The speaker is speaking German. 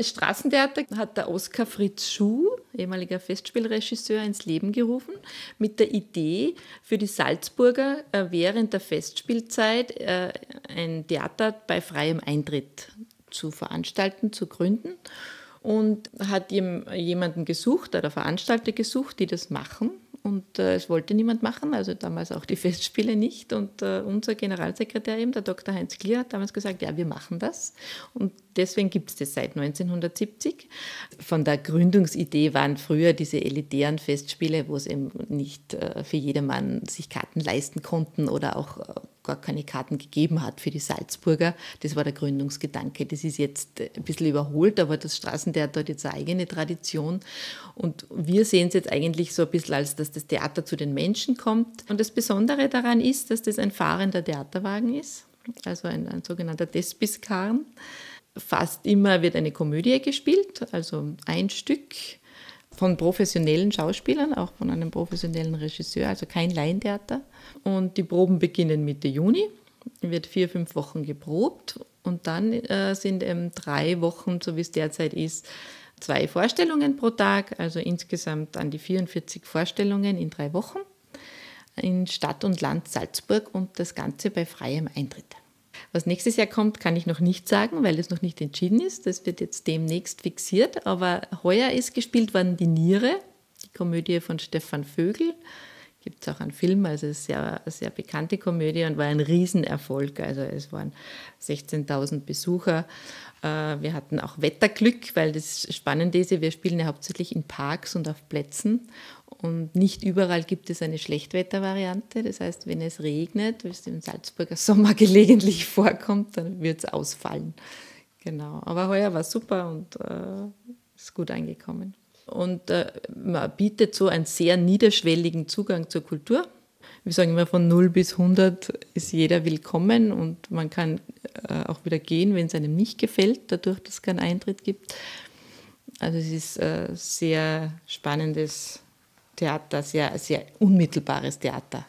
Straßentheater hat der Oskar Fritz Schuh, ehemaliger Festspielregisseur, ins Leben gerufen, mit der Idee, für die Salzburger äh, während der Festspielzeit äh, ein Theater bei freiem Eintritt zu veranstalten, zu gründen. Und hat jemanden gesucht oder Veranstalter gesucht, die das machen. Und äh, es wollte niemand machen, also damals auch die Festspiele nicht. Und äh, unser Generalsekretär, eben, der Dr. Heinz Klier, hat damals gesagt, ja, wir machen das. Und deswegen gibt es das seit 1970. Von der Gründungsidee waren früher diese elitären Festspiele, wo es eben nicht äh, für jedermann sich Karten leisten konnten oder auch äh, gar keine Karten gegeben hat für die Salzburger. Das war der Gründungsgedanke. Das ist jetzt ein bisschen überholt, aber das Straßentheater hat jetzt eine eigene Tradition. Und wir sehen es jetzt eigentlich so ein bisschen als, dass das Theater zu den Menschen kommt. Und das Besondere daran ist, dass das ein fahrender Theaterwagen ist, also ein, ein sogenannter Despiskarren. Fast immer wird eine Komödie gespielt, also ein Stück von professionellen Schauspielern, auch von einem professionellen Regisseur, also kein Laientheater. Und die Proben beginnen Mitte Juni, wird vier, fünf Wochen geprobt und dann äh, sind eben drei Wochen, so wie es derzeit ist, zwei Vorstellungen pro Tag, also insgesamt an die 44 Vorstellungen in drei Wochen in Stadt und Land Salzburg und das Ganze bei freiem Eintritt. Was nächstes Jahr kommt, kann ich noch nicht sagen, weil es noch nicht entschieden ist. Das wird jetzt demnächst fixiert. Aber heuer ist gespielt worden Die Niere, die Komödie von Stefan Vögel. Gibt es auch einen Film, also eine sehr, sehr bekannte Komödie und war ein Riesenerfolg. Also es waren 16.000 Besucher. Äh, wir hatten auch Wetterglück, weil das Spannende ist, wir spielen ja hauptsächlich in Parks und auf Plätzen und nicht überall gibt es eine Schlechtwettervariante. Das heißt, wenn es regnet, wie es im Salzburger Sommer gelegentlich vorkommt, dann wird es ausfallen. Genau. Aber heuer war super und äh, ist gut angekommen. Und äh, man bietet so einen sehr niederschwelligen Zugang zur Kultur. Wir sagen immer, von 0 bis 100 ist jeder willkommen und man kann äh, auch wieder gehen, wenn es einem nicht gefällt, dadurch, dass es keinen Eintritt gibt. Also es ist äh, sehr spannendes Theater, sehr, sehr unmittelbares Theater.